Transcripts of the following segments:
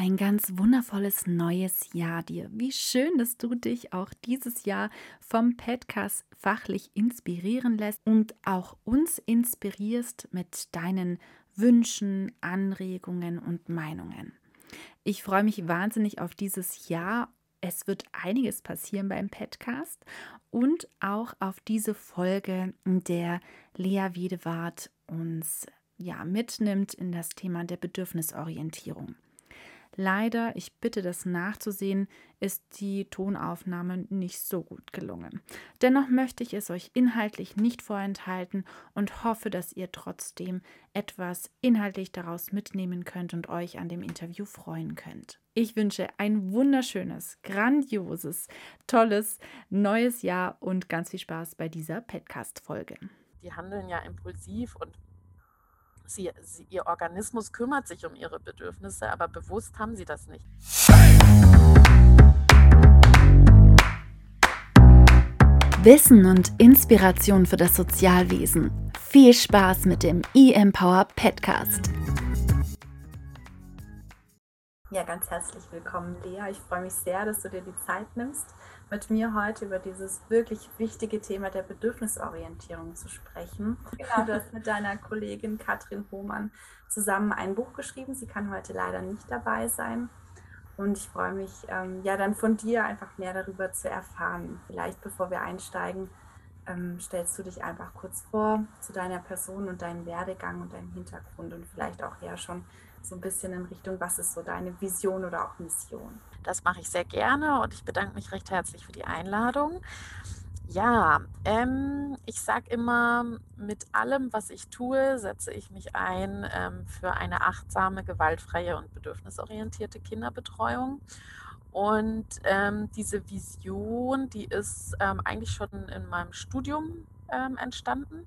Ein ganz wundervolles neues Jahr dir. Wie schön, dass du dich auch dieses Jahr vom Podcast fachlich inspirieren lässt und auch uns inspirierst mit deinen Wünschen, Anregungen und Meinungen. Ich freue mich wahnsinnig auf dieses Jahr. Es wird einiges passieren beim Podcast und auch auf diese Folge, in der Lea Wiedewart uns ja mitnimmt in das Thema der Bedürfnisorientierung. Leider, ich bitte das nachzusehen, ist die Tonaufnahme nicht so gut gelungen. Dennoch möchte ich es euch inhaltlich nicht vorenthalten und hoffe, dass ihr trotzdem etwas inhaltlich daraus mitnehmen könnt und euch an dem Interview freuen könnt. Ich wünsche ein wunderschönes, grandioses, tolles neues Jahr und ganz viel Spaß bei dieser Podcast-Folge. Die handeln ja impulsiv und Sie, sie, ihr Organismus kümmert sich um ihre Bedürfnisse, aber bewusst haben sie das nicht. Wissen und Inspiration für das Sozialwesen. Viel Spaß mit dem eMpower Podcast. Ja, ganz herzlich willkommen, Lea. Ich freue mich sehr, dass du dir die Zeit nimmst mit mir heute über dieses wirklich wichtige Thema der Bedürfnisorientierung zu sprechen. Genau, du hast mit deiner Kollegin Katrin Hohmann zusammen ein Buch geschrieben. Sie kann heute leider nicht dabei sein. Und ich freue mich, ähm, ja, dann von dir einfach mehr darüber zu erfahren. Vielleicht bevor wir einsteigen, ähm, stellst du dich einfach kurz vor zu deiner Person und deinem Werdegang und deinem Hintergrund und vielleicht auch ja schon so ein bisschen in Richtung, was ist so deine Vision oder auch Mission? Das mache ich sehr gerne und ich bedanke mich recht herzlich für die Einladung. Ja, ähm, ich sage immer, mit allem, was ich tue, setze ich mich ein ähm, für eine achtsame, gewaltfreie und bedürfnisorientierte Kinderbetreuung. Und ähm, diese Vision, die ist ähm, eigentlich schon in meinem Studium ähm, entstanden.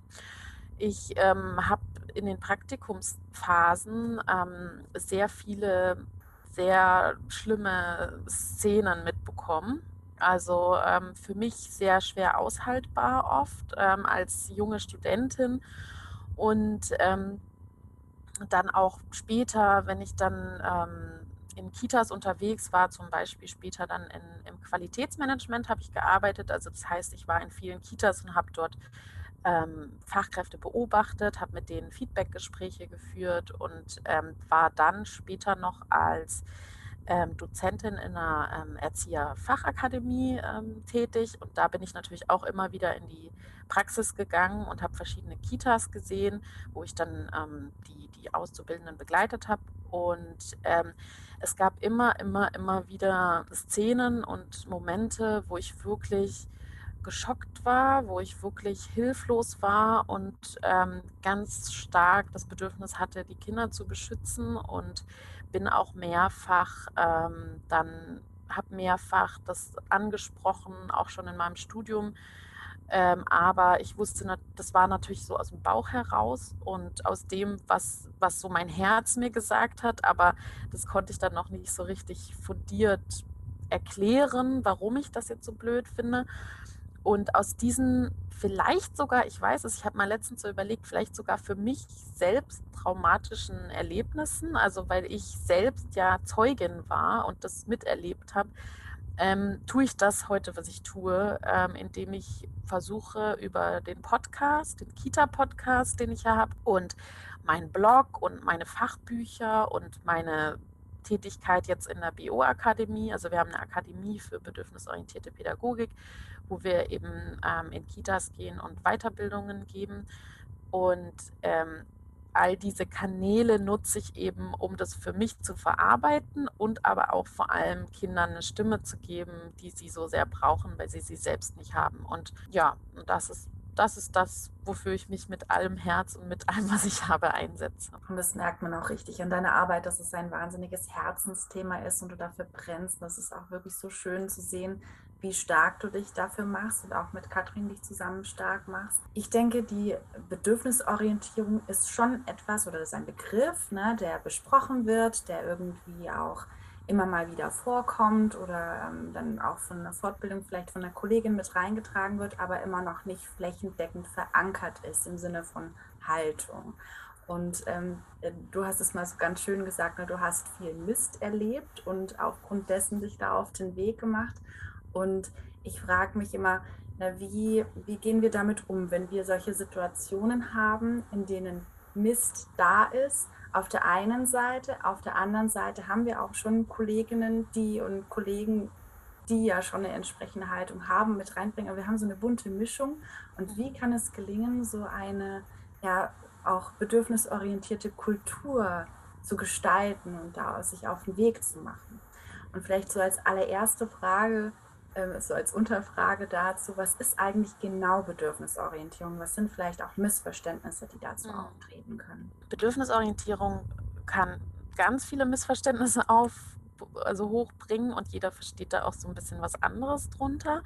Ich ähm, habe in den Praktikumsphasen ähm, sehr viele sehr schlimme Szenen mitbekommen. Also ähm, für mich sehr schwer aushaltbar oft ähm, als junge Studentin und ähm, dann auch später, wenn ich dann ähm, in Kitas unterwegs war, zum Beispiel später dann in, im Qualitätsmanagement habe ich gearbeitet. Also das heißt, ich war in vielen Kitas und habe dort ähm, Fachkräfte beobachtet, habe mit denen Feedbackgespräche geführt und ähm, war dann später noch als ähm, Dozentin in einer ähm, Erzieherfachakademie ähm, tätig. Und da bin ich natürlich auch immer wieder in die Praxis gegangen und habe verschiedene Kitas gesehen, wo ich dann ähm, die, die Auszubildenden begleitet habe. Und es gab immer, immer, immer wieder Szenen und Momente, wo ich wirklich geschockt war, wo ich wirklich hilflos war und ähm, ganz stark das Bedürfnis hatte, die Kinder zu beschützen und bin auch mehrfach ähm, dann, habe mehrfach das angesprochen, auch schon in meinem Studium. Ähm, aber ich wusste, das war natürlich so aus dem Bauch heraus und aus dem, was, was so mein Herz mir gesagt hat. Aber das konnte ich dann noch nicht so richtig fundiert erklären, warum ich das jetzt so blöd finde. Und aus diesen vielleicht sogar, ich weiß es, ich habe mal letztens so überlegt, vielleicht sogar für mich selbst traumatischen Erlebnissen, also weil ich selbst ja Zeugin war und das miterlebt habe, ähm, tue ich das heute, was ich tue, ähm, indem ich versuche über den Podcast, den Kita-Podcast, den ich ja habe, und meinen Blog und meine Fachbücher und meine Tätigkeit jetzt in der BO-Akademie. Also wir haben eine Akademie für bedürfnisorientierte Pädagogik, wo wir eben ähm, in Kitas gehen und Weiterbildungen geben. Und ähm, all diese Kanäle nutze ich eben, um das für mich zu verarbeiten und aber auch vor allem Kindern eine Stimme zu geben, die sie so sehr brauchen, weil sie sie selbst nicht haben. Und ja, das ist das ist das, wofür ich mich mit allem Herz und mit allem, was ich habe, einsetze. Und das merkt man auch richtig an deiner Arbeit, dass es ein wahnsinniges Herzensthema ist und du dafür brennst. Das ist auch wirklich so schön zu sehen, wie stark du dich dafür machst und auch mit Katrin dich zusammen stark machst. Ich denke, die Bedürfnisorientierung ist schon etwas oder ist ein Begriff, ne, der besprochen wird, der irgendwie auch immer mal wieder vorkommt oder ähm, dann auch von einer Fortbildung vielleicht von einer Kollegin mit reingetragen wird, aber immer noch nicht flächendeckend verankert ist im Sinne von Haltung. Und ähm, äh, du hast es mal so ganz schön gesagt, ne? du hast viel Mist erlebt und aufgrund dessen dich da auf den Weg gemacht. Und ich frage mich immer, na, wie, wie gehen wir damit um, wenn wir solche Situationen haben, in denen Mist da ist? Auf der einen Seite, auf der anderen Seite haben wir auch schon Kolleginnen, die und Kollegen, die ja schon eine entsprechende Haltung haben, mit reinbringen. Aber wir haben so eine bunte Mischung. Und wie kann es gelingen, so eine ja auch bedürfnisorientierte Kultur zu gestalten und da sich auf den Weg zu machen? Und vielleicht so als allererste Frage, äh, so als Unterfrage dazu, was ist eigentlich genau Bedürfnisorientierung? Was sind vielleicht auch Missverständnisse, die dazu mhm. auftreten können? Bedürfnisorientierung kann ganz viele Missverständnisse auf, also hochbringen und jeder versteht da auch so ein bisschen was anderes drunter.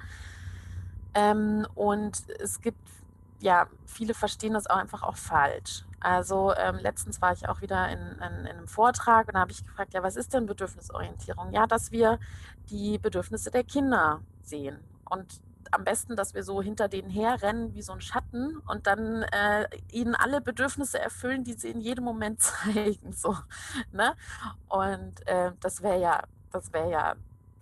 Ähm, und es gibt, ja, viele verstehen das auch einfach auch falsch. Also ähm, letztens war ich auch wieder in, in, in einem Vortrag und da habe ich gefragt, ja, was ist denn Bedürfnisorientierung? Ja, dass wir die Bedürfnisse der Kinder sehen. Und am besten, dass wir so hinter denen herrennen wie so ein Schatten und dann äh, ihnen alle Bedürfnisse erfüllen, die sie in jedem Moment zeigen. So, ne? Und äh, das wäre ja, das wäre ja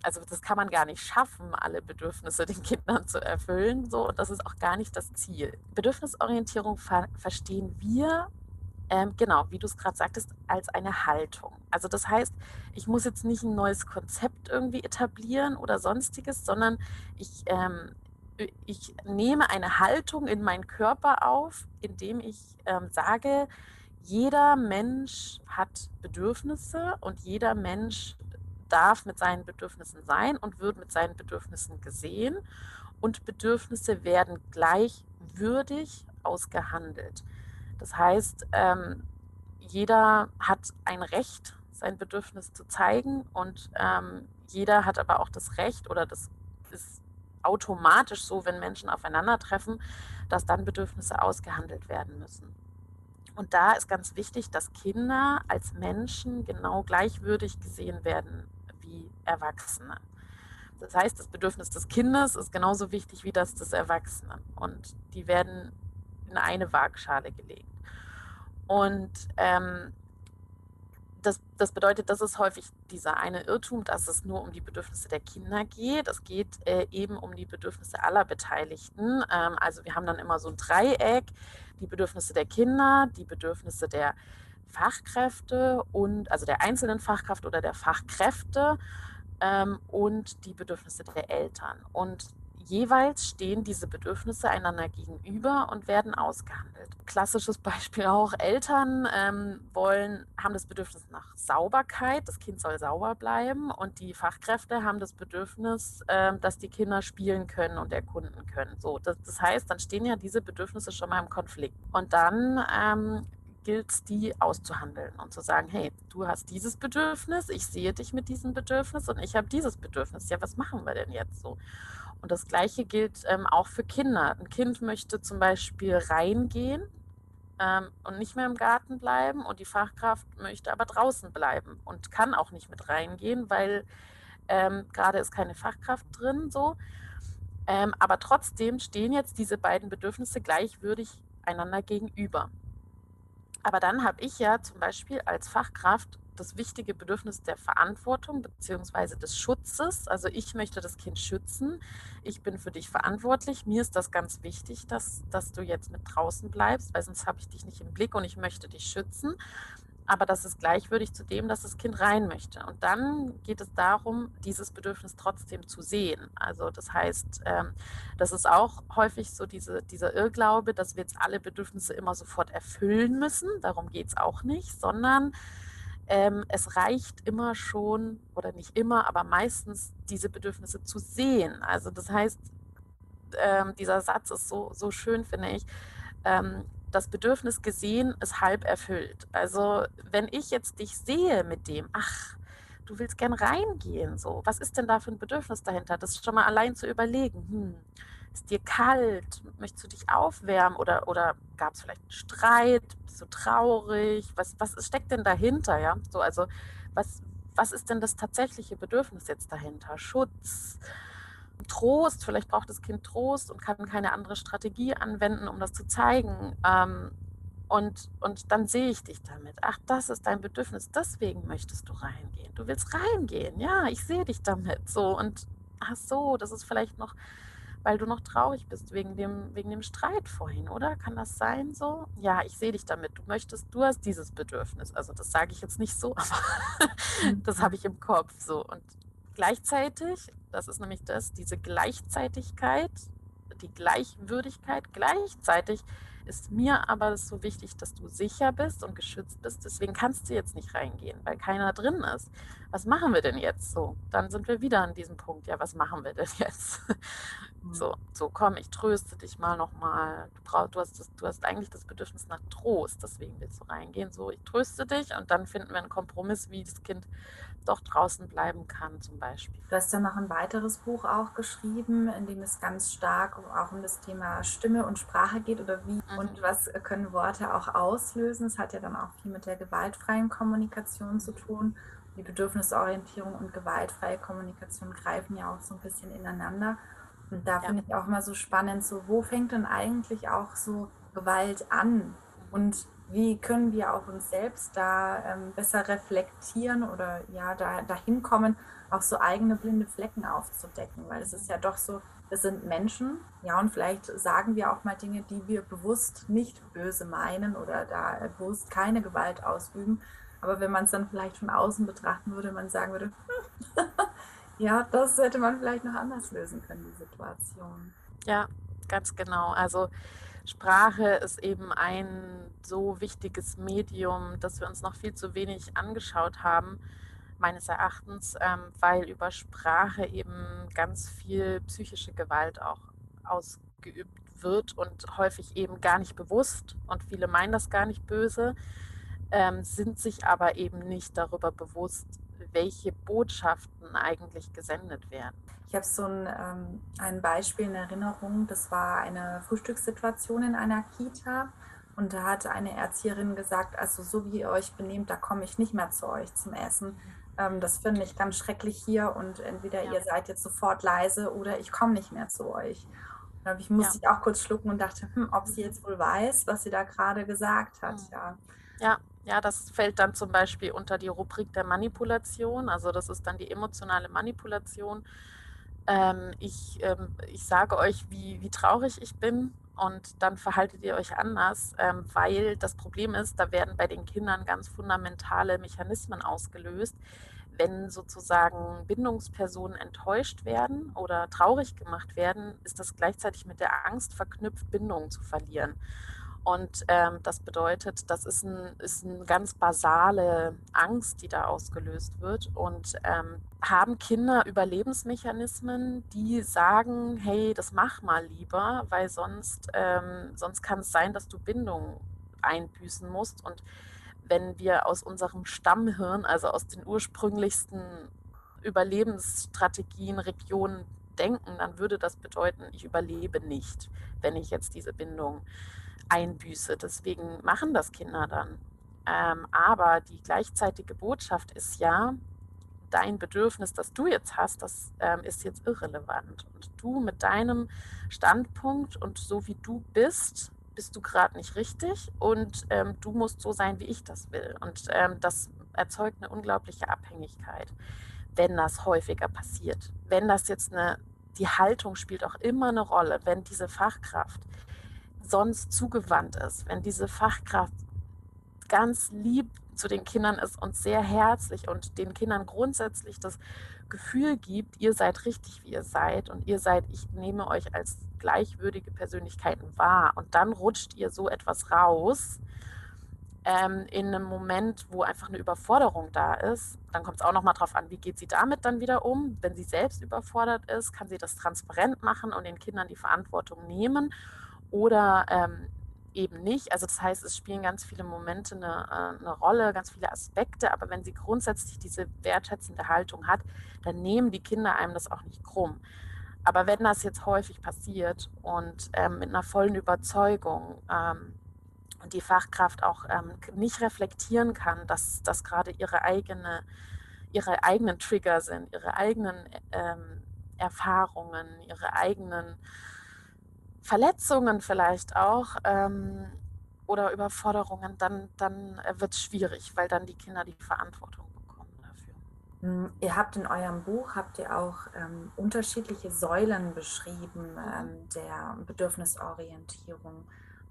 also das kann man gar nicht schaffen, alle Bedürfnisse den Kindern zu erfüllen. So, und das ist auch gar nicht das Ziel. Bedürfnisorientierung ver verstehen wir, ähm, genau, wie du es gerade sagtest, als eine Haltung. Also das heißt, ich muss jetzt nicht ein neues Konzept irgendwie etablieren oder sonstiges, sondern ich, ähm, ich nehme eine Haltung in meinen Körper auf, indem ich ähm, sage, jeder Mensch hat Bedürfnisse und jeder Mensch darf mit seinen Bedürfnissen sein und wird mit seinen Bedürfnissen gesehen. Und Bedürfnisse werden gleichwürdig ausgehandelt. Das heißt, ähm, jeder hat ein Recht, sein Bedürfnis zu zeigen und ähm, jeder hat aber auch das Recht oder das ist automatisch so, wenn Menschen aufeinandertreffen, dass dann Bedürfnisse ausgehandelt werden müssen. Und da ist ganz wichtig, dass Kinder als Menschen genau gleichwürdig gesehen werden wie Erwachsene. Das heißt, das Bedürfnis des Kindes ist genauso wichtig wie das des Erwachsenen. Und die werden in eine Waagschale gelegt. Und ähm, das, das, bedeutet, das ist häufig dieser eine Irrtum, dass es nur um die Bedürfnisse der Kinder geht. Es geht äh, eben um die Bedürfnisse aller Beteiligten. Ähm, also wir haben dann immer so ein Dreieck, die Bedürfnisse der Kinder, die Bedürfnisse der Fachkräfte und also der einzelnen Fachkraft oder der Fachkräfte ähm, und die Bedürfnisse der Eltern. Und jeweils stehen diese Bedürfnisse einander gegenüber und werden ausgehandelt. Klassisches Beispiel auch, Eltern ähm, wollen, haben das Bedürfnis nach Sauberkeit, das Kind soll sauber bleiben und die Fachkräfte haben das Bedürfnis, ähm, dass die Kinder spielen können und erkunden können. So, das, das, heißt, dann stehen ja diese Bedürfnisse schon mal im Konflikt. Und dann ähm, gilt es, die auszuhandeln und zu sagen, hey, du hast dieses Bedürfnis, ich sehe dich mit diesem Bedürfnis und ich habe dieses Bedürfnis. Ja, was machen wir denn jetzt so? Und das Gleiche gilt ähm, auch für Kinder. Ein Kind möchte zum Beispiel reingehen ähm, und nicht mehr im Garten bleiben und die Fachkraft möchte aber draußen bleiben und kann auch nicht mit reingehen, weil ähm, gerade ist keine Fachkraft drin so. Ähm, aber trotzdem stehen jetzt diese beiden Bedürfnisse gleichwürdig einander gegenüber. Aber dann habe ich ja zum Beispiel als Fachkraft das wichtige Bedürfnis der Verantwortung bzw. des Schutzes. Also ich möchte das Kind schützen. Ich bin für dich verantwortlich. Mir ist das ganz wichtig, dass, dass du jetzt mit draußen bleibst, weil sonst habe ich dich nicht im Blick und ich möchte dich schützen aber das ist gleichwürdig zu dem, dass das Kind rein möchte. Und dann geht es darum, dieses Bedürfnis trotzdem zu sehen. Also das heißt, ähm, das ist auch häufig so diese, dieser Irrglaube, dass wir jetzt alle Bedürfnisse immer sofort erfüllen müssen. Darum geht es auch nicht, sondern ähm, es reicht immer schon, oder nicht immer, aber meistens diese Bedürfnisse zu sehen. Also das heißt, ähm, dieser Satz ist so, so schön, finde ich das Bedürfnis gesehen ist halb erfüllt. Also wenn ich jetzt dich sehe mit dem, ach, du willst gern reingehen, so, was ist denn da für ein Bedürfnis dahinter? Das schon mal allein zu überlegen. Hm, ist dir kalt? Möchtest du dich aufwärmen? Oder, oder gab es vielleicht einen Streit? Bist du traurig? Was, was steckt denn dahinter? Ja, so, also was, was ist denn das tatsächliche Bedürfnis jetzt dahinter? Schutz, Trost, vielleicht braucht das Kind Trost und kann keine andere Strategie anwenden, um das zu zeigen. Ähm, Und, und dann sehe ich dich damit. Ach, das ist dein Bedürfnis. Deswegen möchtest du reingehen. Du willst reingehen. Ja, ich sehe dich damit. So. Und ach so, das ist vielleicht noch, weil du noch traurig bist wegen dem, wegen dem Streit vorhin, oder? Kann das sein so? Ja, ich sehe dich damit. Du möchtest, du hast dieses Bedürfnis. Also das sage ich jetzt nicht so, aber mhm. das habe ich im Kopf so. Und gleichzeitig, das ist nämlich das, diese Gleichzeitigkeit, die Gleichwürdigkeit gleichzeitig ist mir aber so wichtig, dass du sicher bist und geschützt bist. Deswegen kannst du jetzt nicht reingehen, weil keiner drin ist. Was machen wir denn jetzt so? Dann sind wir wieder an diesem Punkt. Ja, was machen wir denn jetzt? Mhm. So, so komm, ich tröste dich mal nochmal. Du, brauch, du, hast du hast eigentlich das Bedürfnis nach Trost, deswegen willst du reingehen. So, ich tröste dich und dann finden wir einen Kompromiss, wie das Kind doch draußen bleiben kann, zum Beispiel. Du hast ja noch ein weiteres Buch auch geschrieben, in dem es ganz stark auch um das Thema Stimme und Sprache geht oder wie mhm. und was können Worte auch auslösen. Es hat ja dann auch viel mit der gewaltfreien Kommunikation zu tun. Die Bedürfnisorientierung und gewaltfreie Kommunikation greifen ja auch so ein bisschen ineinander. Und da ja. finde ich auch immer so spannend, so wo fängt denn eigentlich auch so Gewalt an? Und wie können wir auch uns selbst da ähm, besser reflektieren oder ja, da, dahin kommen, auch so eigene blinde Flecken aufzudecken, weil es ist ja doch so, wir sind Menschen, ja, und vielleicht sagen wir auch mal Dinge, die wir bewusst nicht böse meinen oder da äh, bewusst keine Gewalt ausüben. Aber wenn man es dann vielleicht von außen betrachten würde, man sagen würde, ja, das hätte man vielleicht noch anders lösen können, die Situation. Ja, ganz genau. Also Sprache ist eben ein so wichtiges Medium, das wir uns noch viel zu wenig angeschaut haben, meines Erachtens, ähm, weil über Sprache eben ganz viel psychische Gewalt auch ausgeübt wird und häufig eben gar nicht bewusst und viele meinen das gar nicht böse, ähm, sind sich aber eben nicht darüber bewusst, welche Botschaften eigentlich gesendet werden. Ich habe so ein, ähm, ein Beispiel in Erinnerung, das war eine Frühstückssituation in einer Kita. Und da hat eine Erzieherin gesagt, also so wie ihr euch benehmt, da komme ich nicht mehr zu euch zum Essen. Ähm, das finde ich ganz schrecklich hier und entweder ja. ihr seid jetzt sofort leise oder ich komme nicht mehr zu euch. Und ich musste ja. ich auch kurz schlucken und dachte, hm, ob sie jetzt wohl weiß, was sie da gerade gesagt hat. Mhm. Ja. Ja, ja, das fällt dann zum Beispiel unter die Rubrik der Manipulation. Also das ist dann die emotionale Manipulation. Ähm, ich, ähm, ich sage euch, wie, wie traurig ich bin und dann verhaltet ihr euch anders, ähm, weil das Problem ist, da werden bei den Kindern ganz fundamentale Mechanismen ausgelöst. Wenn sozusagen Bindungspersonen enttäuscht werden oder traurig gemacht werden, ist das gleichzeitig mit der Angst verknüpft, Bindungen zu verlieren. Und ähm, das bedeutet, das ist, ein, ist eine ganz basale Angst, die da ausgelöst wird. Und ähm, haben Kinder Überlebensmechanismen, die sagen, hey, das mach mal lieber, weil sonst, ähm, sonst kann es sein, dass du Bindung einbüßen musst. Und wenn wir aus unserem Stammhirn, also aus den ursprünglichsten Überlebensstrategien, Regionen denken, dann würde das bedeuten, ich überlebe nicht, wenn ich jetzt diese Bindung einbüße. Deswegen machen das Kinder dann. Ähm, aber die gleichzeitige Botschaft ist ja, dein Bedürfnis, das du jetzt hast, das ähm, ist jetzt irrelevant. Und du mit deinem Standpunkt und so wie du bist, bist du gerade nicht richtig und ähm, du musst so sein, wie ich das will. Und ähm, das erzeugt eine unglaubliche Abhängigkeit, wenn das häufiger passiert. Wenn das jetzt eine, die Haltung spielt auch immer eine Rolle, wenn diese Fachkraft sonst zugewandt ist, wenn diese Fachkraft ganz lieb zu den Kindern ist und sehr herzlich und den Kindern grundsätzlich das Gefühl gibt, ihr seid richtig, wie ihr seid und ihr seid, ich nehme euch als gleichwürdige Persönlichkeiten wahr. Und dann rutscht ihr so etwas raus ähm, in einem Moment, wo einfach eine Überforderung da ist. Dann kommt es auch nochmal drauf an, wie geht sie damit dann wieder um. Wenn sie selbst überfordert ist, kann sie das transparent machen und den Kindern die Verantwortung nehmen oder ähm, eben nicht. Also das heißt, es spielen ganz viele Momente eine, äh, eine, Rolle, ganz viele Aspekte, aber wenn sie grundsätzlich diese wertschätzende Haltung hat, dann nehmen die Kinder einem das auch nicht krumm. Aber wenn das jetzt häufig passiert und ähm, mit einer vollen Überzeugung ähm, und die Fachkraft auch ähm, nicht reflektieren kann, dass das gerade ihre eigene, ihre eigenen Trigger sind, ihre eigenen ähm, Erfahrungen, ihre eigenen Verletzungen vielleicht auch, ähm, oder Überforderungen, dann, dann äh, wird es schwierig, weil dann die Kinder die Verantwortung bekommen dafür. Hm, ihr habt in eurem Buch, habt ihr auch ähm, unterschiedliche Säulen beschrieben ähm, der Bedürfnisorientierung.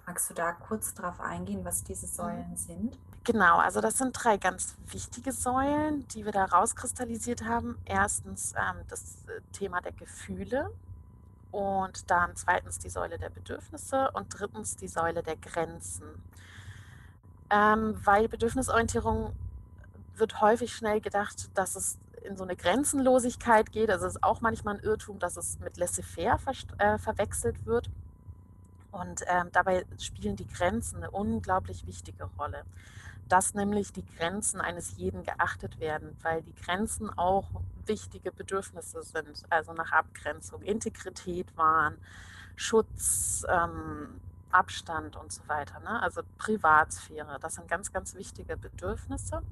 Magst du da kurz darauf eingehen, was diese mhm. Säulen sind? Genau, also das sind drei ganz wichtige Säulen, die wir da rauskristallisiert haben. Erstens ähm, das äh, Thema der Gefühle und dann zweitens die Säule der Bedürfnisse und drittens die Säule der Grenzen. Ähm, weil Bedürfnisorientierung wird häufig schnell gedacht, dass es in so eine Grenzenlosigkeit geht. Also es ist auch manchmal ein Irrtum, dass es mit laissez-faire äh, verwechselt wird. Und ähm, dabei spielen die Grenzen eine unglaublich wichtige Rolle. Dass nämlich die Grenzen eines jeden geachtet werden, weil die Grenzen auch wichtige Bedürfnisse sind, also nach Abgrenzung, Integrität wahren, Schutz, ähm, Abstand und so weiter. Ne? Also Privatsphäre, das sind ganz, ganz wichtige Bedürfnisse.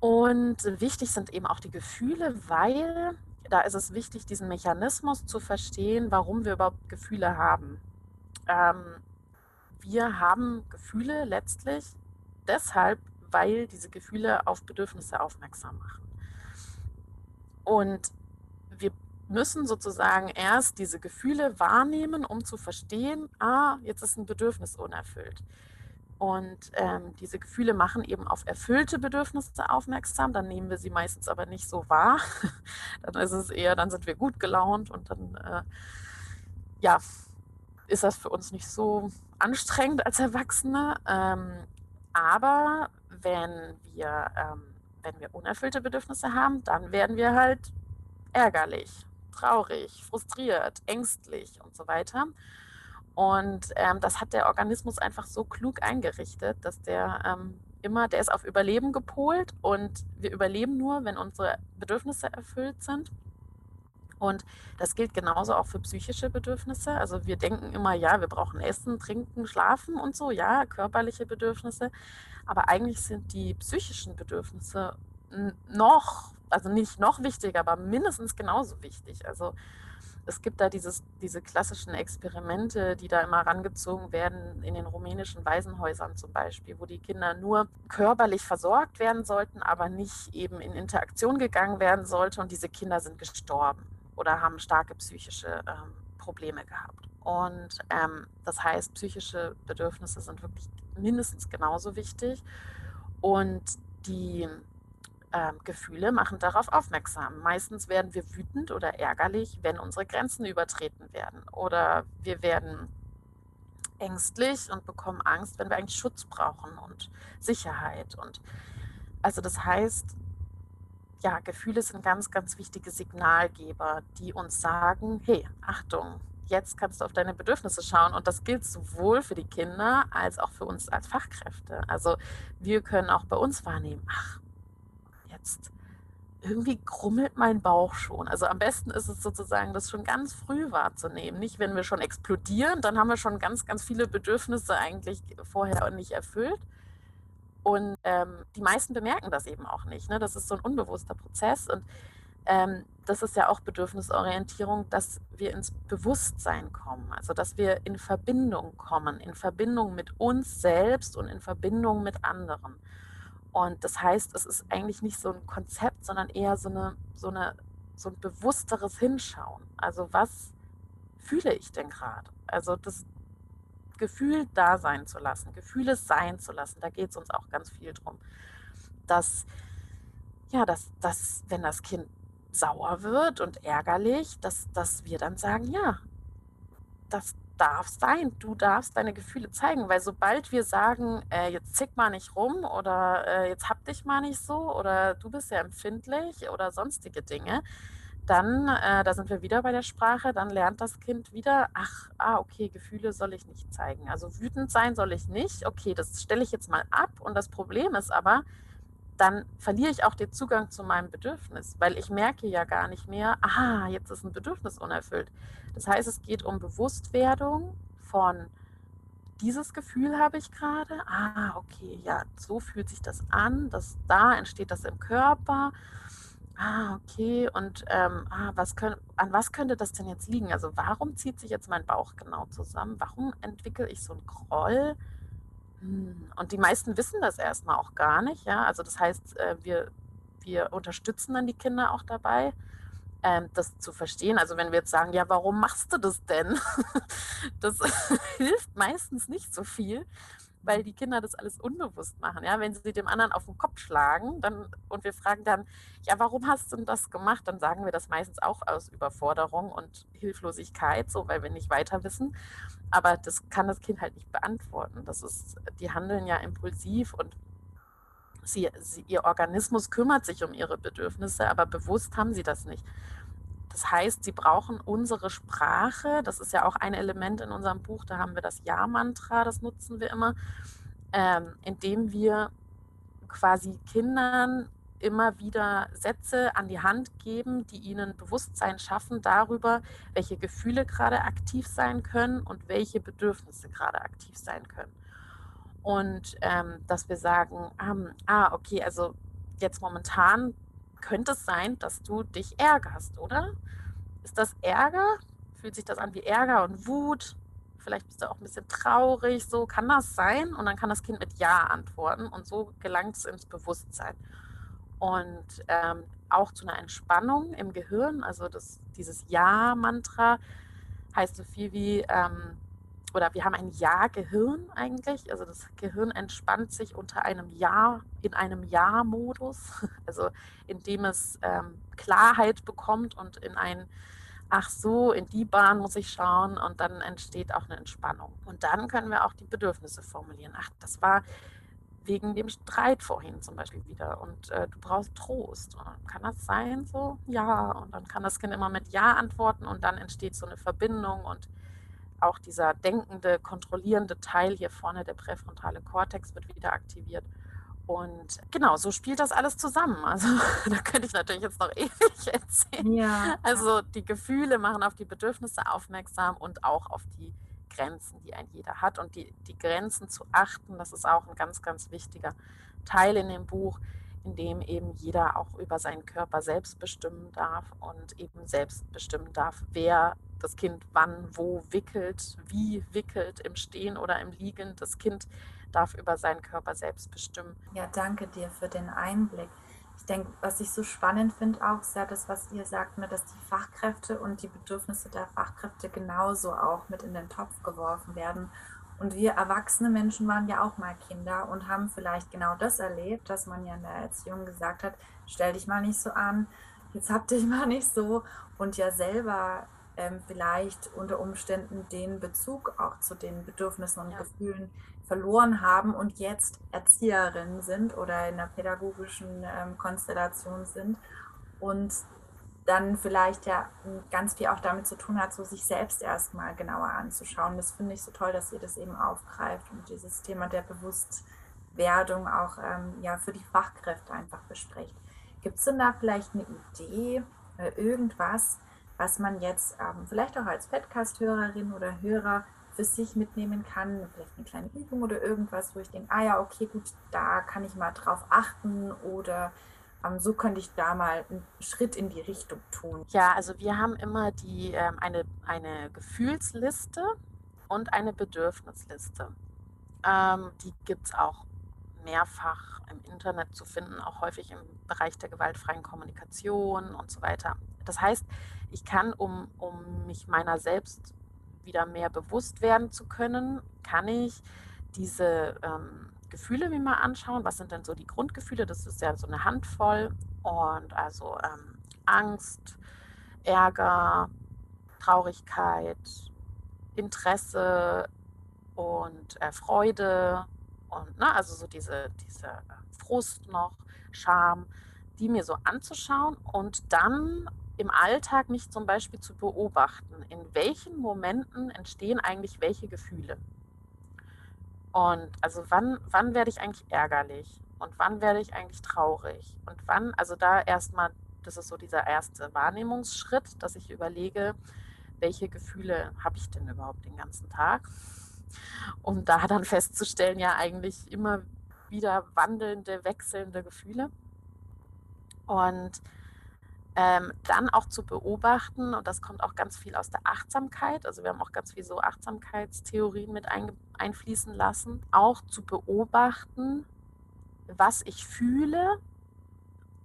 Und wichtig sind eben auch die Gefühle, weil da ist es wichtig, diesen Mechanismus zu verstehen, warum wir überhaupt Gefühle haben. Ähm, wir haben Gefühle letztlich deshalb, weil diese Gefühle auf Bedürfnisse aufmerksam machen. Und wir müssen sozusagen erst diese Gefühle wahrnehmen, um zu verstehen, ah, jetzt ist ein Bedürfnis unerfüllt. Und ähm, diese Gefühle machen eben auf erfüllte Bedürfnisse aufmerksam. Dann nehmen wir sie meistens aber nicht so wahr. dann ist es eher, dann sind wir gut gelaunt und dann, äh, ja, ist das für uns nicht so anstrengend als Erwachsene. Ähm, aber wenn wir, ähm, wenn wir unerfüllte Bedürfnisse haben, dann werden wir halt ärgerlich, traurig, frustriert, ängstlich und so weiter. Und ähm, das hat der Organismus einfach so klug eingerichtet, dass der ähm, immer, der ist auf Überleben gepolt und wir überleben nur, wenn unsere Bedürfnisse erfüllt sind. Und das gilt genauso auch für psychische Bedürfnisse. Also wir denken immer, ja, wir brauchen Essen, Trinken, Schlafen und so, ja, körperliche Bedürfnisse. Aber eigentlich sind die psychischen Bedürfnisse noch, also nicht noch wichtiger, aber mindestens genauso wichtig. Also es gibt da dieses, diese klassischen Experimente, die da immer rangezogen werden in den rumänischen Waisenhäusern zum Beispiel, wo die Kinder nur körperlich versorgt werden sollten, aber nicht eben in Interaktion gegangen werden sollte und diese Kinder sind gestorben oder haben starke psychische ähm, Probleme gehabt. Und ähm, das heißt, psychische Bedürfnisse sind wirklich mindestens genauso wichtig. Und die ähm, Gefühle machen darauf aufmerksam. Meistens werden wir wütend oder ärgerlich, wenn unsere Grenzen übertreten werden. Oder wir werden ängstlich und bekommen Angst, wenn wir eigentlich Schutz brauchen und Sicherheit. Und also das heißt, ja, Gefühle sind ganz, ganz wichtige Signalgeber, die uns sagen, hey, Achtung, jetzt kannst du auf deine Bedürfnisse schauen. Und das gilt sowohl für die Kinder als auch für uns als Fachkräfte. Also wir können auch bei uns wahrnehmen, ach, jetzt irgendwie grummelt mein Bauch schon. Also am besten ist es sozusagen, das schon ganz früh wahrzunehmen. Nicht, wenn wir schon explodieren, dann haben wir schon ganz, ganz viele Bedürfnisse eigentlich vorher nicht erfüllt. Und ähm, die meisten bemerken das eben auch nicht. Ne? Das ist so ein unbewusster Prozess. Und ähm, das ist ja auch Bedürfnisorientierung, dass wir ins Bewusstsein kommen. Also dass wir in Verbindung kommen, in Verbindung mit uns selbst und in Verbindung mit anderen. Und das heißt, es ist eigentlich nicht so ein Konzept, sondern eher so, eine, so, eine, so ein bewussteres Hinschauen. Also was fühle ich denn gerade? Also das, Gefühl da sein zu lassen, Gefühle sein zu lassen. Da geht es uns auch ganz viel drum. Dass, ja, dass, dass, wenn das Kind sauer wird und ärgerlich, dass, dass wir dann sagen, ja, das darf sein, du darfst deine Gefühle zeigen, weil sobald wir sagen, äh, jetzt zick mal nicht rum oder äh, jetzt hab dich mal nicht so oder du bist ja empfindlich oder sonstige Dinge, dann, äh, da sind wir wieder bei der Sprache, dann lernt das Kind wieder, ach, ah, okay, Gefühle soll ich nicht zeigen. Also wütend sein soll ich nicht. Okay, das stelle ich jetzt mal ab. Und das Problem ist aber, dann verliere ich auch den Zugang zu meinem Bedürfnis, weil ich merke ja gar nicht mehr, aha, jetzt ist ein Bedürfnis unerfüllt. Das heißt, es geht um Bewusstwerdung von, dieses Gefühl habe ich gerade, ah, okay, ja, so fühlt sich das an, dass da entsteht das im Körper Ah, okay. Und ähm, ah, was können, an was könnte das denn jetzt liegen? Also warum zieht sich jetzt mein Bauch genau zusammen? Warum entwickle ich so einen Groll? Hm, und die meisten wissen das erstmal auch gar nicht, ja. Also das heißt, äh, wir wir unterstützen dann die Kinder auch dabei, ähm, das zu verstehen. Also wenn wir jetzt sagen: „Ja, warum machst du das denn?“ Das hilft meistens nicht so viel, weil die Kinder das alles unbewusst machen, ja? Wenn sie dem anderen auf 'n Kopf schlagen, dann und wir fragen dann: „Ja, warum hast du denn das gemacht?“ Dann sagen wir das meistens auch aus Überforderung und Hilflosigkeit, so, weil wir nicht weiter wissen. Aber das kann das Kind halt nicht beantworten. Das ist die handeln ja impulsiv und sie sie ihr Organismus kümmert sich um ihre Bedürfnisse, aber bewusst haben sie das nicht. Das heißt, sie brauchen unsere Sprache. Das ist ja auch ein Element in unserem Buch. Da haben wir das Ja-Mantra, das nutzen wir immer, ähm, indem wir quasi Kindern immer wieder Sätze an die Hand geben, die ihnen Bewusstsein schaffen darüber, welche Gefühle gerade aktiv sein können und welche Bedürfnisse gerade aktiv sein können. Und, ähm, dass wir sagen, ähm, ah, okay, also jetzt momentan könnte es sein, dass du dich ärgerst, oder? Ist das Ärger? Fühlt sich das an wie Ärger und Wut? Vielleicht bist du auch ein bisschen traurig, so. Kann das sein? Und dann kann das Kind mit Ja antworten und so gelangt es ins Bewusstsein. Und, ähm, auch zu einer Entspannung im Gehirn, also das dieses Ja-Mantra heißt so viel wie, ähm oder wir haben ein Ja-Gehirn eigentlich. Also das Gehirn entspannt sich unter einem Ja, in einem Ja-Modus, also indem es ähm, Klarheit bekommt und in ein Ach so, in die Bahn muss ich schauen und dann entsteht auch eine Entspannung. Und dann können wir auch die Bedürfnisse formulieren. Ach, das war wegen dem Streit vorhin zum Beispiel wieder und äh, du brauchst Trost. kann das sein so? Ja. Und dann kann das Kind immer mit Ja antworten und dann entsteht so eine Verbindung und auch dieser denkende, kontrollierende Teil hier vorne, der präfrontale Kortex, wird wieder aktiviert. Und genau, so spielt das alles zusammen. Also da könnte ich natürlich jetzt noch ewig erzählen. Ja. Also die Gefühle machen auf die Bedürfnisse aufmerksam und auch auf die Grenzen, die ein jeder hat. Und die, die Grenzen zu achten, das ist auch ein ganz, ganz wichtiger Teil in dem Buch, in dem eben jeder auch über seinen Körper selbst bestimmen darf und eben selbst bestimmen darf, wer das Kind wann, wo wickelt, wie wickelt, im Stehen oder im Liegen. Das Kind darf über seinen Körper selbst bestimmen. Ja, danke dir für den Einblick. Ich denke, was ich so spannend finde, auch ja das, was ihr sagt, ne, dass die Fachkräfte und die Bedürfnisse der Fachkräfte genauso auch mit in den Topf geworfen werden. Und wir erwachsene Menschen waren ja auch mal Kinder und haben vielleicht genau das erlebt, dass man ja in der Erziehung gesagt hat, stell dich mal nicht so an, jetzt hab dich mal nicht so und ja selber ähm, vielleicht unter Umständen den Bezug auch zu den Bedürfnissen und ja. Gefühlen verloren haben und jetzt Erzieherinnen sind oder in einer pädagogischen ähm, Konstellation sind und dann vielleicht ja ganz viel auch damit zu tun hat, so sich selbst erstmal genauer anzuschauen. Das finde ich so toll, dass ihr das eben aufgreift und dieses Thema der Bewusstwerdung auch ähm, ja, für die Fachkräfte einfach bespricht. Gibt es denn da vielleicht eine Idee, irgendwas, was man jetzt ähm, vielleicht auch als Podcast-Hörerin oder Hörer für sich mitnehmen kann, vielleicht eine kleine Übung oder irgendwas, wo ich denke, ah ja, okay, gut, da kann ich mal drauf achten oder ähm, so könnte ich da mal einen Schritt in die Richtung tun. Ja, also wir haben immer die, ähm, eine, eine Gefühlsliste und eine Bedürfnisliste. Ähm, die gibt es auch mehrfach im Internet zu finden, auch häufig im Bereich der gewaltfreien Kommunikation und so weiter. Das heißt, ich kann, um, um mich meiner selbst wieder mehr bewusst werden zu können, kann ich diese ähm, Gefühle mir mal anschauen. Was sind denn so die Grundgefühle? Das ist ja so eine Handvoll. Und also ähm, Angst, Ärger, Traurigkeit, Interesse und äh, Freude und ne, also so diese, diese äh, Frust noch, Scham, die mir so anzuschauen und dann im Alltag mich zum Beispiel zu beobachten, in welchen Momenten entstehen eigentlich welche Gefühle. Und also wann, wann werde ich eigentlich ärgerlich und wann werde ich eigentlich traurig und wann, also da erstmal, das ist so dieser erste Wahrnehmungsschritt, dass ich überlege, welche Gefühle habe ich denn überhaupt den ganzen Tag, um da dann festzustellen, ja eigentlich immer wieder wandelnde, wechselnde Gefühle. Und Ähm, dann auch zu beobachten, und das kommt auch ganz viel aus der Achtsamkeit, also wir haben auch ganz viel so Achtsamkeitstheorien mit ein, einfließen lassen, auch zu beobachten, was ich fühle,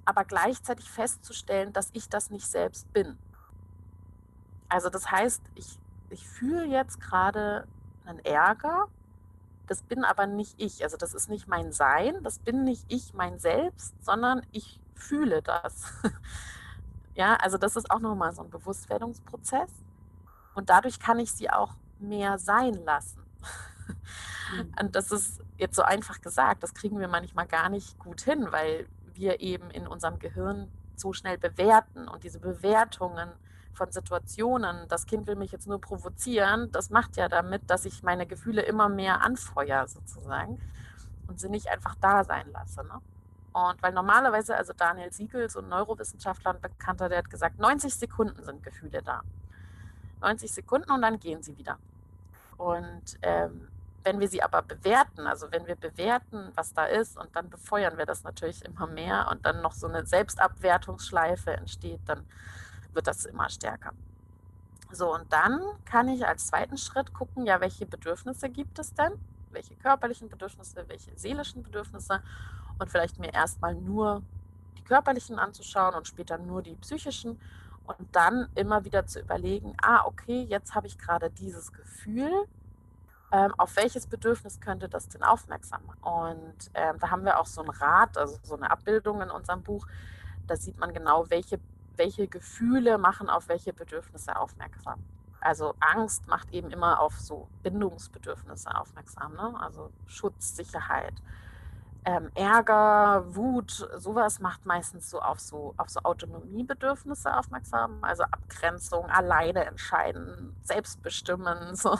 aber gleichzeitig festzustellen, dass ich das nicht selbst bin. Also das heißt, ich, ich fühle jetzt gerade einen Ärger, das bin aber nicht ich. Also das ist nicht mein Sein, das bin nicht ich, mein Selbst, sondern ich fühle das. ja, also das ist auch nochmal so ein Bewusstwerdungsprozess. Und dadurch kann ich sie auch mehr sein lassen. Mhm. Und das ist jetzt so einfach gesagt, das kriegen wir manchmal gar nicht gut hin, weil wir eben in unserem Gehirn so schnell bewerten und diese Bewertungen von Situationen, das Kind will mich jetzt nur provozieren, das macht ja damit, dass ich meine Gefühle immer mehr anfeuere sozusagen und sie nicht einfach da sein lasse. Ne? Und weil normalerweise, also Daniel Siegel, so ein Neurowissenschaftler und Bekannter, der hat gesagt, 90 Sekunden sind Gefühle da. 90 Sekunden und dann gehen sie wieder. Und ähm, wenn wir sie aber bewerten, also wenn wir bewerten, was da ist, und dann befeuern wir das natürlich immer mehr und dann noch so eine Selbstabwertungsschleife entsteht, dann wird das immer stärker. So, und dann kann ich als zweiten Schritt gucken, ja, welche Bedürfnisse gibt es denn? Welche körperlichen Bedürfnisse, welche seelischen Bedürfnisse? Und vielleicht mir erstmal nur die körperlichen anzuschauen und später nur die psychischen. Und dann immer wieder zu überlegen, ah, okay, jetzt habe ich gerade dieses Gefühl, ähm, auf welches Bedürfnis könnte das denn aufmerksam machen? Und ähm, da haben wir auch so ein Rad, also so eine Abbildung in unserem Buch. Da sieht man genau, welche, welche Gefühle machen auf welche Bedürfnisse aufmerksam. Also Angst macht eben immer auf so Bindungsbedürfnisse aufmerksam, ne? also Schutz, Sicherheit. Ähm, Ärger, Wut, sowas macht meistens so auf so auf so Autonomiebedürfnisse aufmerksam, also Abgrenzung, alleine entscheiden, selbstbestimmen, so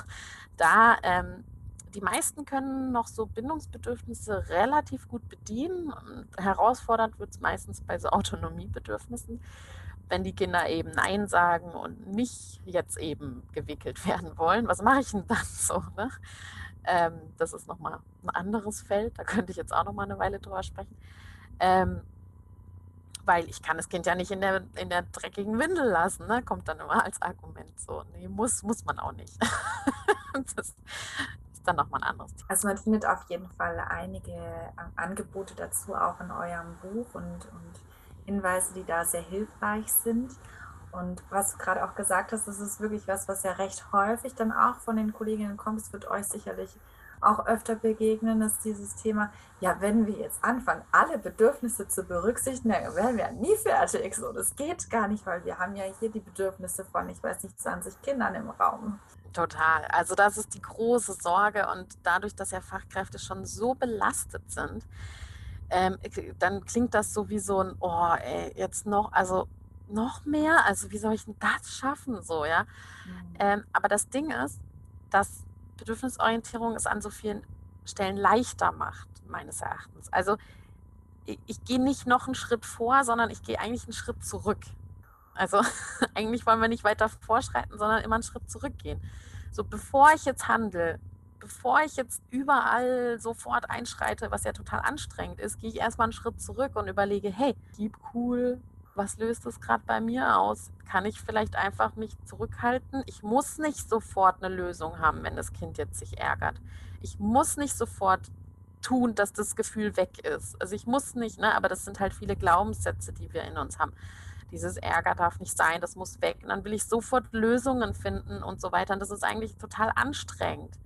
da ähm, die meisten können noch so Bindungsbedürfnisse relativ gut bedienen. Herausfordernd wird es meistens bei so Autonomiebedürfnissen, wenn die Kinder eben Nein sagen und nicht jetzt eben gewickelt werden wollen. Was mache ich denn dann so? Ne? Ähm, das ist nochmal ein anderes Feld, da könnte ich jetzt auch nochmal eine Weile drüber sprechen. Ähm, weil ich kann das Kind ja nicht in der, in der dreckigen Windel lassen, ne? kommt dann immer als Argument so. Nee, muss, muss man auch nicht. das ist dann nochmal ein anderes Thema. Also man findet auf jeden Fall einige äh, Angebote dazu auch in eurem Buch und, und Hinweise, die da sehr hilfreich sind. Und was du gerade auch gesagt hast, das ist wirklich was, was ja recht häufig dann auch von den Kolleginnen kommt. Es wird euch sicherlich auch öfter begegnen, ist dieses Thema, ja, wenn wir jetzt anfangen, alle Bedürfnisse zu berücksichtigen, dann werden wir nie fertig. So, das geht gar nicht, weil wir haben ja hier die Bedürfnisse von, ich weiß nicht, 20 Kindern im Raum. Total. Also das ist die große Sorge und dadurch, dass ja Fachkräfte schon so belastet sind, ähm, dann klingt das so wie so ein, oh, ey, jetzt noch, also noch mehr, also wie soll ich denn das schaffen, so, ja. Mhm. Ähm, aber das Ding ist, dass Bedürfnisorientierung es an so vielen Stellen leichter macht, meines Erachtens. Also ich, ich gehe nicht noch einen Schritt vor, sondern ich gehe eigentlich einen Schritt zurück. Also eigentlich wollen wir nicht weiter vorschreiten, sondern immer einen Schritt zurückgehen. So bevor ich jetzt handle, bevor ich jetzt überall sofort einschreite, was ja total anstrengend ist, gehe ich erstmal einen Schritt zurück und überlege, hey, keep cool, was löst es gerade bei mir aus? Kann ich vielleicht einfach mich zurückhalten? Ich muss nicht sofort eine Lösung haben, wenn das Kind jetzt sich ärgert. Ich muss nicht sofort tun, dass das Gefühl weg ist. Also ich muss nicht, ne, aber das sind halt viele Glaubenssätze, die wir in uns haben. Dieses Ärger darf nicht sein, das muss weg. Und dann will ich sofort Lösungen finden und so weiter. Und das ist eigentlich total anstrengend.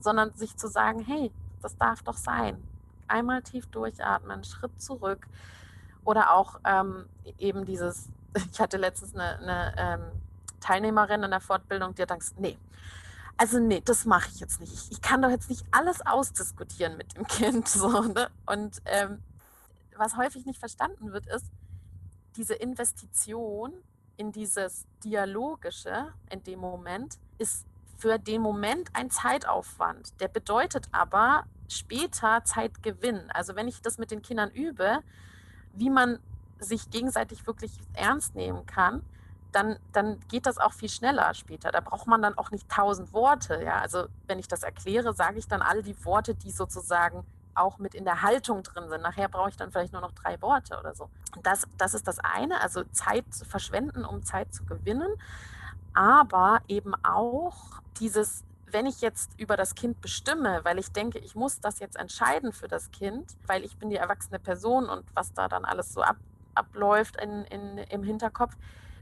Sondern sich zu sagen, hey, das darf doch sein. Einmal tief durchatmen, Schritt zurück oder auch ähm, eben dieses, ich hatte letztens eine, eine ähm, Teilnehmerin in der Fortbildung, die hat gesagt, nee, also nee, das mache ich jetzt nicht. Ich, ich, kann doch jetzt nicht alles ausdiskutieren mit dem Kind. So, ne? Und ähm, was häufig nicht verstanden wird, ist, diese Investition in dieses Dialogische in dem Moment ist für den Moment ein Zeitaufwand. Der bedeutet aber später Zeitgewinn. Also wenn ich das mit den Kindern übe, wie man sich gegenseitig wirklich ernst nehmen kann, dann, dann geht das auch viel schneller später. Da braucht man dann auch nicht tausend Worte. Ja? Also wenn ich das erkläre, sage ich dann all die Worte, die sozusagen auch mit in der Haltung drin sind. Nachher brauche ich dann vielleicht nur noch drei Worte oder so. Das, das ist das eine, also Zeit verschwenden, um Zeit zu gewinnen, aber eben auch dieses wenn ich jetzt über das Kind bestimme, weil ich denke, ich muss das jetzt entscheiden für das Kind, weil ich bin die erwachsene Person und was da dann alles so ab, abläuft in, in, im Hinterkopf,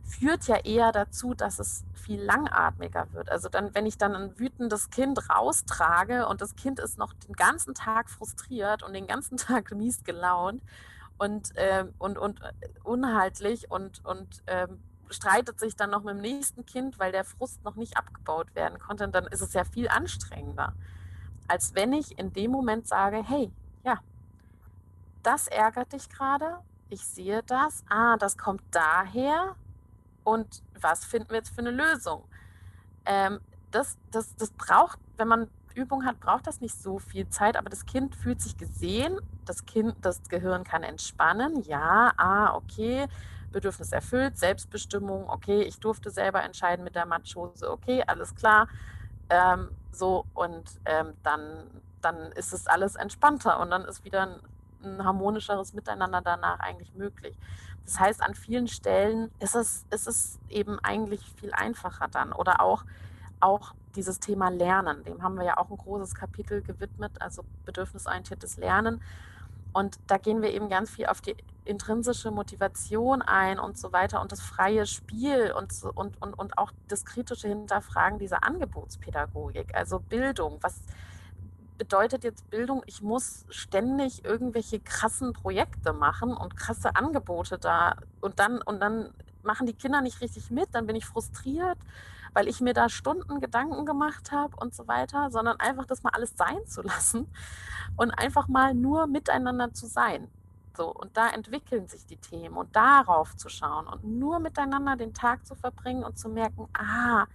führt ja eher dazu, dass es viel langatmiger wird. Also dann, wenn ich dann ein wütendes Kind raustrage und das Kind ist noch den ganzen Tag frustriert und den ganzen Tag mies gelaunt und, äh, und, und äh, unhaltlich und, und ähm, streitet sich dann noch mit dem nächsten Kind, weil der Frust noch nicht abgebaut werden konnte, dann ist es ja viel anstrengender, als wenn ich in dem Moment sage, hey, ja, das ärgert dich gerade, ich sehe das, ah, das kommt daher und was finden wir jetzt für eine Lösung? Ähm, das, das, das braucht, wenn man Übung hat, braucht das nicht so viel Zeit, aber das Kind fühlt sich gesehen, das Kind, das Gehirn kann entspannen, ja, ah, okay, Bedürfnis erfüllt, Selbstbestimmung, okay, ich durfte selber entscheiden mit der Matschhose, okay, alles klar. Ähm, so und ähm, dann, dann ist es alles entspannter und dann ist wieder ein, ein, harmonischeres Miteinander danach eigentlich möglich. Das heißt, an vielen Stellen ist es, ist es eben eigentlich viel einfacher dann. Oder auch, auch dieses Thema Lernen, dem haben wir ja auch ein großes Kapitel gewidmet, also bedürfnisorientiertes Lernen. Und da gehen wir eben ganz viel auf die intrinsische Motivation ein und so weiter und das freie Spiel und, und, und, und auch das kritische Hinterfragen dieser Angebotspädagogik, also Bildung. Was bedeutet jetzt Bildung? Ich muss ständig irgendwelche krassen Projekte machen und krasse Angebote da und dann, und dann machen die Kinder nicht richtig mit, dann bin ich frustriert, weil ich mir da Stunden Gedanken gemacht habe und so weiter, sondern einfach das mal alles sein zu lassen und einfach mal nur miteinander zu sein. So, und da entwickeln sich die Themen und darauf zu schauen und nur miteinander den Tag zu verbringen und zu merken, ah,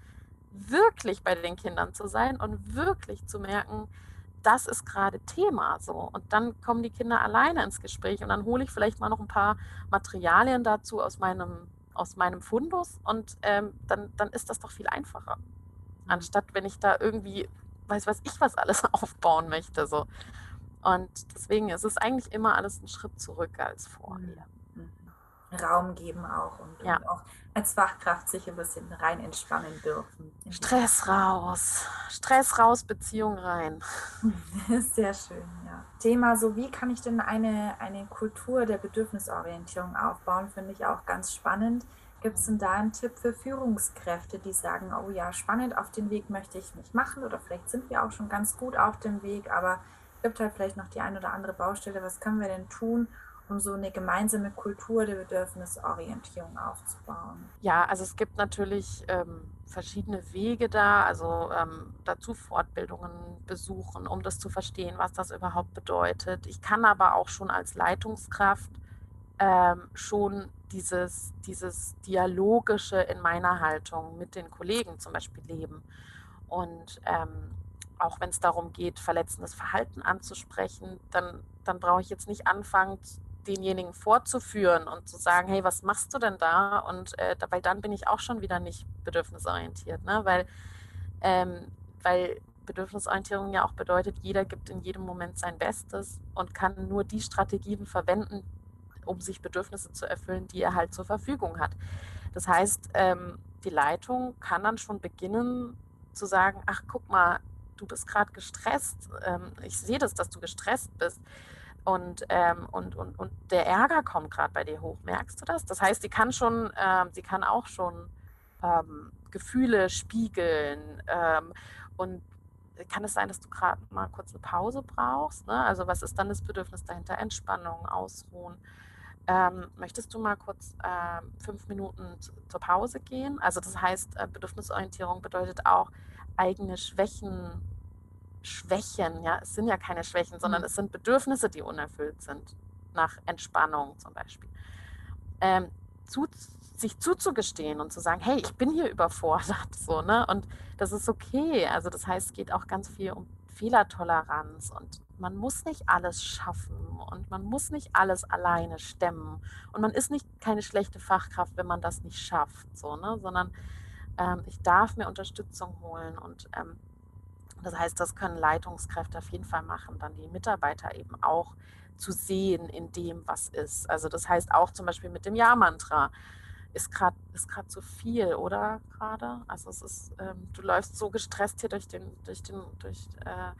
wirklich bei den Kindern zu sein und wirklich zu merken, das ist gerade Thema so. Und dann kommen die Kinder alleine ins Gespräch und dann hole ich vielleicht mal noch ein paar Materialien dazu aus meinem, aus meinem Fundus und ähm, dann, dann ist das doch viel einfacher. Mhm. Anstatt wenn ich da irgendwie, weiß was ich was alles aufbauen möchte. So. Und deswegen ist es eigentlich immer alles ein Schritt zurück als vorher. Mhm. Raum geben auch und, ja. und, auch als Fachkraft sich ein bisschen rein entspannen dürfen. Stress raus, Stress raus, Beziehung rein. Sehr schön, ja. Thema so, wie kann ich denn eine, eine Kultur der Bedürfnisorientierung aufbauen, finde ich auch ganz spannend. Gibt es denn da einen Tipp für Führungskräfte, die sagen, oh ja, spannend, auf den Weg möchte ich mich machen oder vielleicht sind wir auch schon ganz gut auf dem Weg, aber gibt halt vielleicht noch die ein oder andere Baustelle. Was können wir denn tun, um so eine gemeinsame Kultur der Bedürfnisorientierung aufzubauen? Ja, also es gibt natürlich ähm, verschiedene Wege da, also ähm, dazu Fortbildungen besuchen, um das zu verstehen, was das überhaupt bedeutet. Ich kann aber auch schon als Leitungskraft ähm, schon dieses, dieses Dialogische in meiner Haltung mit den Kollegen zum Beispiel leben. Und ähm, auch wenn es darum geht, verletzendes Verhalten anzusprechen, dann, dann brauche ich jetzt nicht anfangen, denjenigen vorzuführen und zu sagen, hey, was machst du denn da? Und äh, weil dann bin ich auch schon wieder nicht bedürfnisorientiert, ne? weil, ähm, weil Bedürfnisorientierung ja auch bedeutet, jeder gibt in jedem Moment sein Bestes und kann nur die Strategien verwenden, um sich Bedürfnisse zu erfüllen, die er halt zur Verfügung hat. Das heißt, ähm, die Leitung kann dann schon beginnen zu sagen, ach guck mal, du bist gerade gestresst. Ähm, ich sehe das, dass du gestresst bist. Und, ähm, und, und, und der Ärger kommt gerade bei dir hoch. Merkst du das? Das heißt, sie kann schon, ähm, sie kann auch schon ähm, Gefühle spiegeln. Ähm, und kann es sein, dass du gerade mal kurz eine Pause brauchst? Ne? Also was ist dann das Bedürfnis dahinter? Entspannung, Ausruhen. Ähm, möchtest du mal kurz äh, fünf Minuten zur Pause gehen? Also das heißt, äh, Bedürfnisorientierung bedeutet auch, eigene Schwächen, Schwächen, ja, es sind ja keine Schwächen, sondern mhm. es sind Bedürfnisse, die unerfüllt sind, nach Entspannung zum Beispiel. Ähm, zu, sich zuzugestehen und zu sagen, hey, ich bin hier überfordert, so, ne? Und das ist okay. Also das heißt, es geht auch ganz viel um Fehlertoleranz und man muss nicht alles schaffen und man muss nicht alles alleine stemmen und man ist nicht keine schlechte Fachkraft, wenn man das nicht schafft, so, ne? Sondern ähm, ich darf mir Unterstützung holen und ähm, Das heißt, das können Leitungskräfte auf jeden Fall machen, dann die Mitarbeiter eben auch zu sehen in dem, was ist. Also das heißt auch zum Beispiel mit dem Ja-Mantra ist gerade ist gerade zu viel, oder gerade? Also es ist, ähm, du läufst so gestresst hier durch den, durch den, durch, äh,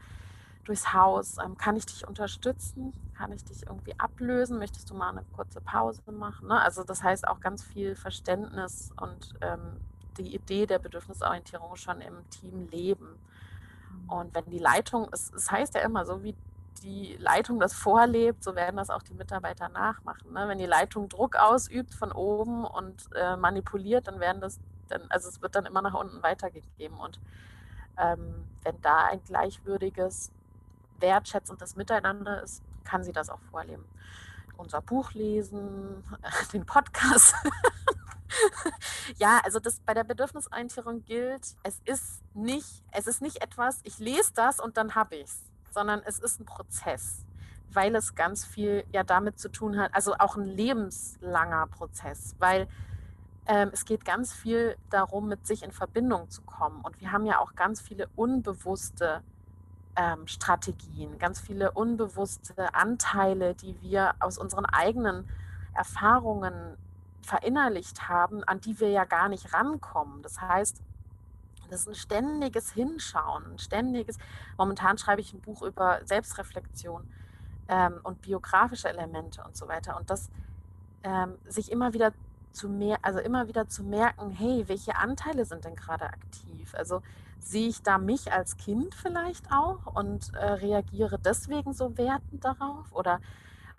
durchs Haus. Ähm, kann ich dich unterstützen? Kann ich dich irgendwie ablösen? Möchtest du mal eine kurze Pause machen? Ne? Also das heißt auch ganz viel Verständnis und ähm, die Idee der Bedürfnisorientierung schon im Team leben. Und wenn die Leitung, es, es heißt ja immer so, wie die Leitung das vorlebt, so werden das auch die Mitarbeiter nachmachen. Ne? Wenn die Leitung Druck ausübt von oben und äh, manipuliert, dann werden das, dann, also es wird dann immer nach unten weitergegeben. Und ähm, wenn da ein gleichwürdiges, wertschätzendes Miteinander ist, kann sie das auch vorleben. Unser Buch lesen, den Podcast. ja, also das bei der Bedürfnisorientierung gilt, es ist nicht, es ist nicht etwas, ich lese das und dann habe ich es sondern es ist ein Prozess, weil es ganz viel ja damit zu tun hat, also auch ein lebenslanger Prozess, weil ähm, es geht ganz viel darum, mit sich in Verbindung zu kommen. Und wir haben ja auch ganz viele unbewusste ähm, Strategien, ganz viele unbewusste Anteile, die wir aus unseren eigenen Erfahrungen verinnerlicht haben, an die wir ja gar nicht rankommen. Das heißt, das ist ein ständiges Hinschauen, ein ständiges. Momentan schreibe ich ein Buch über Selbstreflexion ähm, und biografische Elemente und so weiter. Und das ähm, sich immer wieder zu mehr, also immer wieder zu merken, hey, welche Anteile sind denn gerade aktiv? Also sehe ich da mich als Kind vielleicht auch und äh, reagiere deswegen so wertend darauf? Oder,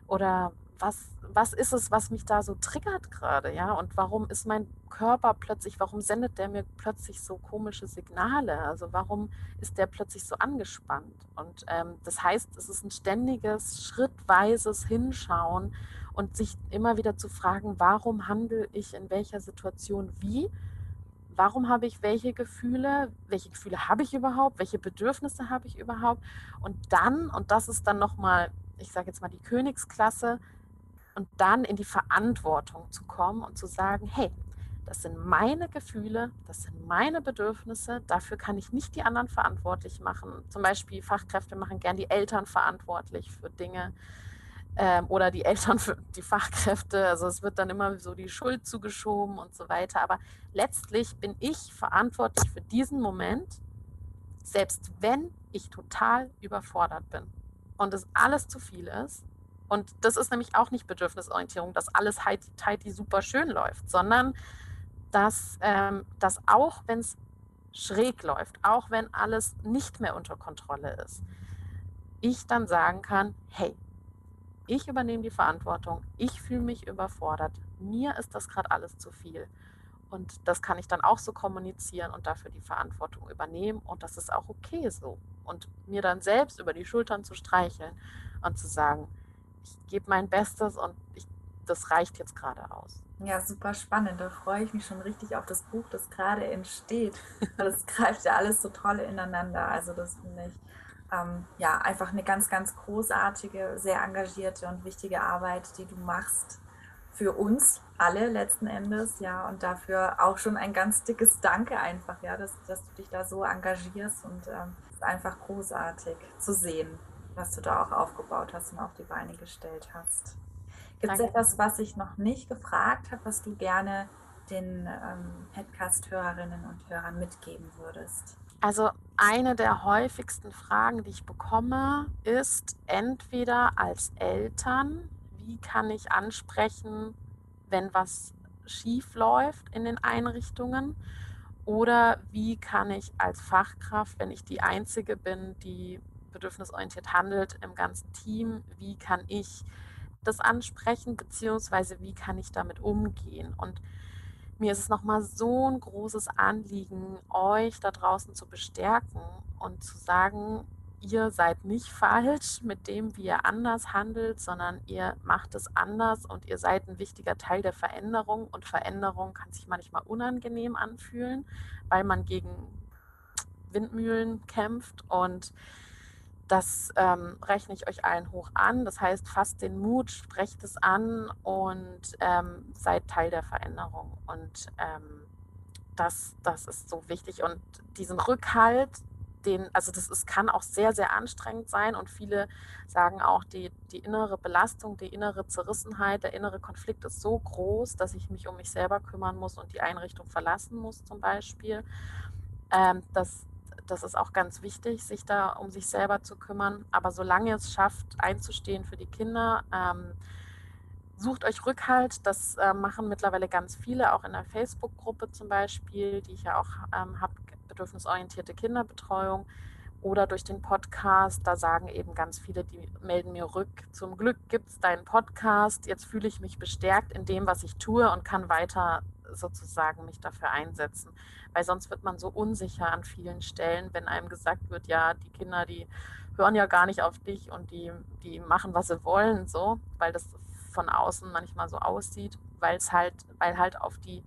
oder was, was ist es, was mich da so triggert gerade, ja? Und warum ist mein Körper plötzlich, warum sendet der mir plötzlich so komische Signale? Also warum ist der plötzlich so angespannt? Und ähm, das heißt, es ist ein ständiges, schrittweises Hinschauen und sich immer wieder zu fragen, warum handle ich in welcher Situation wie? Warum habe ich welche Gefühle? Welche Gefühle habe ich überhaupt? Welche Bedürfnisse habe ich überhaupt? Und dann, und das ist dann nochmal, ich sage jetzt mal die Königsklasse, und dann in die Verantwortung zu kommen und zu sagen, hey, das sind meine Gefühle, das sind meine Bedürfnisse, dafür kann ich nicht die anderen verantwortlich machen. Zum Beispiel Fachkräfte machen gern die Eltern verantwortlich für Dinge ähm, oder die Eltern für die Fachkräfte. Also es wird dann immer so die Schuld zugeschoben und so weiter. Aber letztlich bin ich verantwortlich für diesen Moment, selbst wenn ich total überfordert bin und es alles zu viel ist und das ist nämlich auch nicht Bedürfnisorientierung, dass alles heidi, heidi super schön läuft, sondern dass, ähm, dass auch wenn es schräg läuft, auch wenn alles nicht mehr unter Kontrolle ist, ich dann sagen kann, hey, ich übernehme die Verantwortung, ich fühle mich überfordert, mir ist das gerade alles zu viel. Und das kann ich dann auch so kommunizieren und dafür die Verantwortung übernehmen. Und das ist auch okay so. Und mir dann selbst über die Schultern zu streicheln und zu sagen, ich gebe mein Bestes und ich, das reicht jetzt gerade aus. Ja, super spannend. Da freue ich mich schon richtig auf das Buch, das gerade entsteht. Es greift ja alles so toll ineinander. Also das finde ich ähm, ja einfach eine ganz, ganz großartige, sehr engagierte und wichtige Arbeit, die du machst für uns alle letzten Endes, ja, und dafür auch schon ein ganz dickes Danke einfach, ja, dass, dass du dich da so engagierst und ähm, ist einfach großartig zu sehen was du da auch aufgebaut hast und auf die Beine gestellt hast. Gibt es etwas, was ich noch nicht gefragt habe, was du gerne den ähm, Podcast-Hörerinnen und Hörern mitgeben würdest? Also eine der häufigsten Fragen, die ich bekomme, ist entweder als Eltern, wie kann ich ansprechen, wenn was schief läuft in den Einrichtungen? Oder wie kann ich als Fachkraft, wenn ich die Einzige bin, die bedürfnisorientiert handelt im ganzen Team, wie kann ich das ansprechen, beziehungsweise wie kann ich damit umgehen. Und mir ist es nochmal so ein großes Anliegen, euch da draußen zu bestärken und zu sagen, ihr seid nicht falsch mit dem, wie ihr anders handelt, sondern ihr macht es anders und ihr seid ein wichtiger Teil der Veränderung. Und Veränderung kann sich manchmal unangenehm anfühlen, weil man gegen Windmühlen kämpft und das ähm, rechne ich euch allen hoch an. Das heißt, fasst den Mut, sprecht es an und ähm, seid Teil der Veränderung. Und ähm, das, das ist so wichtig. Und diesen Rückhalt, den, also das ist, kann auch sehr, sehr anstrengend sein und viele sagen auch, die, die innere Belastung, die innere Zerrissenheit, der innere Konflikt ist so groß, dass ich mich um mich selber kümmern muss und die Einrichtung verlassen muss zum Beispiel. Ähm, das, das ist auch ganz wichtig, sich da um sich selber zu kümmern. Aber solange es schafft, einzustehen für die Kinder, ähm, sucht euch Rückhalt. Das äh, machen mittlerweile ganz viele, auch in der Facebook-Gruppe zum Beispiel, die ich ja auch ähm, habe, bedürfnisorientierte Kinderbetreuung. Oder durch den Podcast, da sagen eben ganz viele, die melden mir rück, zum Glück gibt es deinen Podcast, jetzt fühle ich mich bestärkt in dem, was ich tue und kann weiter sozusagen mich dafür einsetzen. Weil sonst wird man so unsicher an vielen Stellen, wenn einem gesagt wird, ja, die Kinder, die hören ja gar nicht auf dich und die, die machen, was sie wollen, so, weil das von außen manchmal so aussieht, weil es halt, weil halt auf die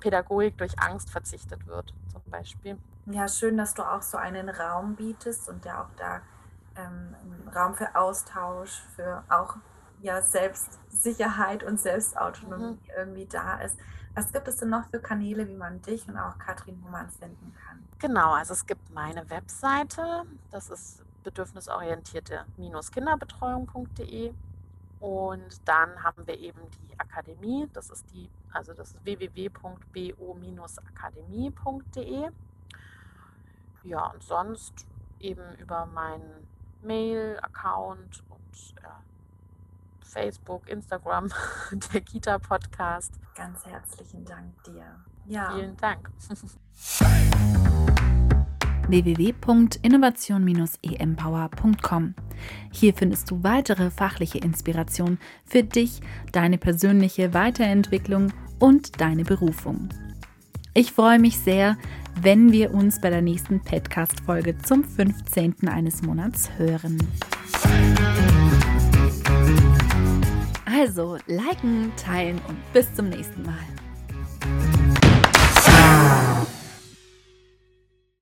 Pädagogik durch Angst verzichtet wird, zum Beispiel. Ja, schön, dass du auch so einen Raum bietest und ja auch da ähm, Raum für Austausch, für auch ja Selbstsicherheit und Selbstautonomie mhm. irgendwie da ist. Was gibt es denn noch für Kanäle, wie man dich und auch Katrin Humann finden kann? Genau, also es gibt meine Webseite, das ist bedürfnisorientierte-kinderbetreuung.de und dann haben wir eben die Akademie, das ist die, also das ist www.bo-akademie.de. Ja, und sonst eben über meinen Mail-Account und ja, Facebook, Instagram, der Kita-Podcast. Ganz herzlichen Dank dir. Ja. Vielen Dank. www.innovation-empower.com. Hier findest du weitere fachliche Inspiration für dich, deine persönliche Weiterentwicklung und deine Berufung. Ich freue mich sehr, wenn wir uns bei der nächsten Podcast-Folge zum 15. eines Monats hören. Also, liken, teilen und bis zum nächsten Mal.